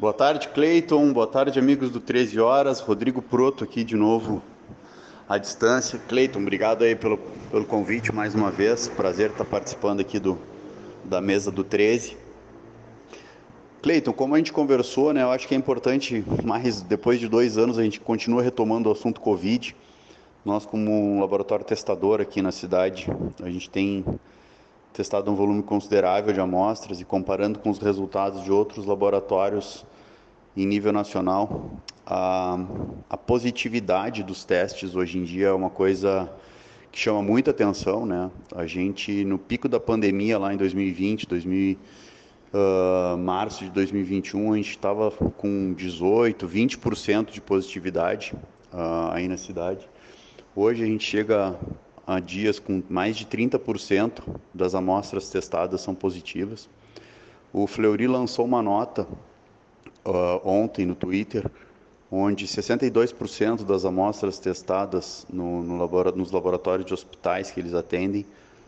Boa tarde, Cleiton. Boa tarde, amigos do 13 Horas. Rodrigo Proto aqui de novo à distância. Cleiton, obrigado aí pelo, pelo convite mais uma vez. Prazer estar participando aqui do, da mesa do 13. Cleiton, como a gente conversou, né, eu acho que é importante, mais depois de dois anos, a gente continua retomando o assunto Covid. Nós, como um laboratório testador aqui na cidade, a gente tem testado um volume considerável de amostras e comparando com os resultados de outros laboratórios em nível nacional, a, a positividade dos testes hoje em dia é uma coisa que chama muita atenção, né? A gente no pico da pandemia lá em 2020, 2000, uh, março de 2021, a gente estava com 18, 20% de positividade uh, aí na cidade. Hoje a gente chega a dias com mais de 30% das amostras testadas são positivas. O Fleury lançou uma nota uh, ontem no Twitter, onde 62% das amostras testadas no, no labora nos laboratórios de hospitais que eles atendem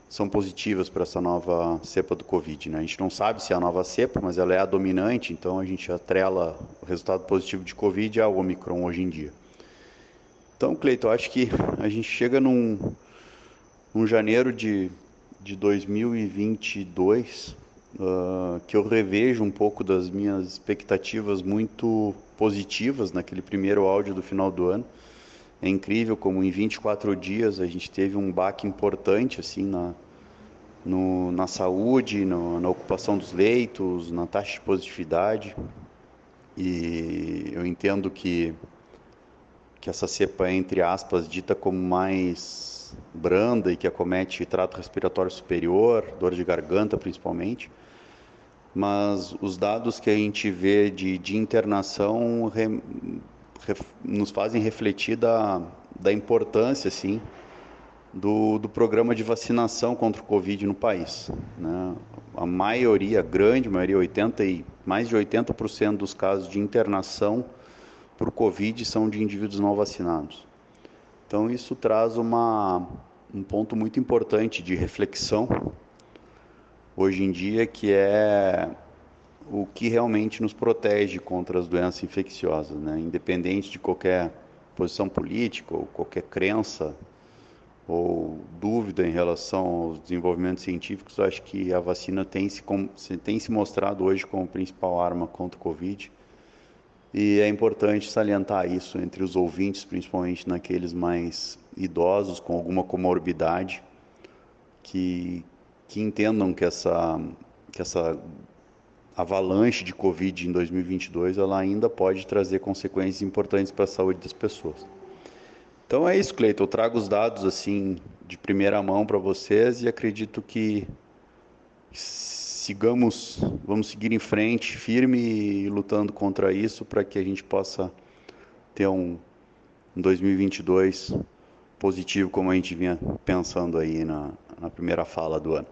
são positivas para essa nova cepa do Covid. Né? A gente não sabe se é a nova cepa, mas ela é a dominante, então a gente atrela o resultado positivo de Covid ao Omicron hoje em dia. Então, Cleiton, acho que a gente chega num, num janeiro de, de 2022 uh, que eu revejo um pouco das minhas expectativas muito positivas naquele primeiro áudio do final do ano. É incrível como em 24 dias a gente teve um baque importante assim na, no, na saúde, no, na ocupação dos leitos, na taxa de positividade. E eu entendo que, que essa cepa é, entre aspas, dita como mais branda e que acomete trato respiratório superior, dor de garganta principalmente mas os dados que a gente vê de, de internação re, nos fazem refletir da, da importância, assim, do, do programa de vacinação contra o Covid no país. Né? A maioria, a grande maioria, 80 e mais de 80% dos casos de internação por Covid são de indivíduos não vacinados. Então isso traz uma, um ponto muito importante de reflexão hoje em dia, que é o que realmente nos protege contra as doenças infecciosas, né? independente de qualquer posição política ou qualquer crença ou dúvida em relação aos desenvolvimentos científicos, acho que a vacina tem se, tem se mostrado hoje como principal arma contra o Covid. E é importante salientar isso entre os ouvintes, principalmente naqueles mais idosos com alguma comorbidade, que, que entendam que essa, que essa avalanche de Covid em 2022 ela ainda pode trazer consequências importantes para a saúde das pessoas. Então é isso, Cleiton. Eu trago os dados assim de primeira mão para vocês e acredito que sigamos, vamos seguir em frente, firme e lutando contra isso para que a gente possa ter um, um 2022 positivo como a gente vinha pensando aí na, na primeira fala do ano.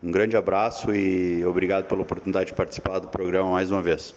Um grande abraço e obrigado pela oportunidade de participar do programa mais uma vez.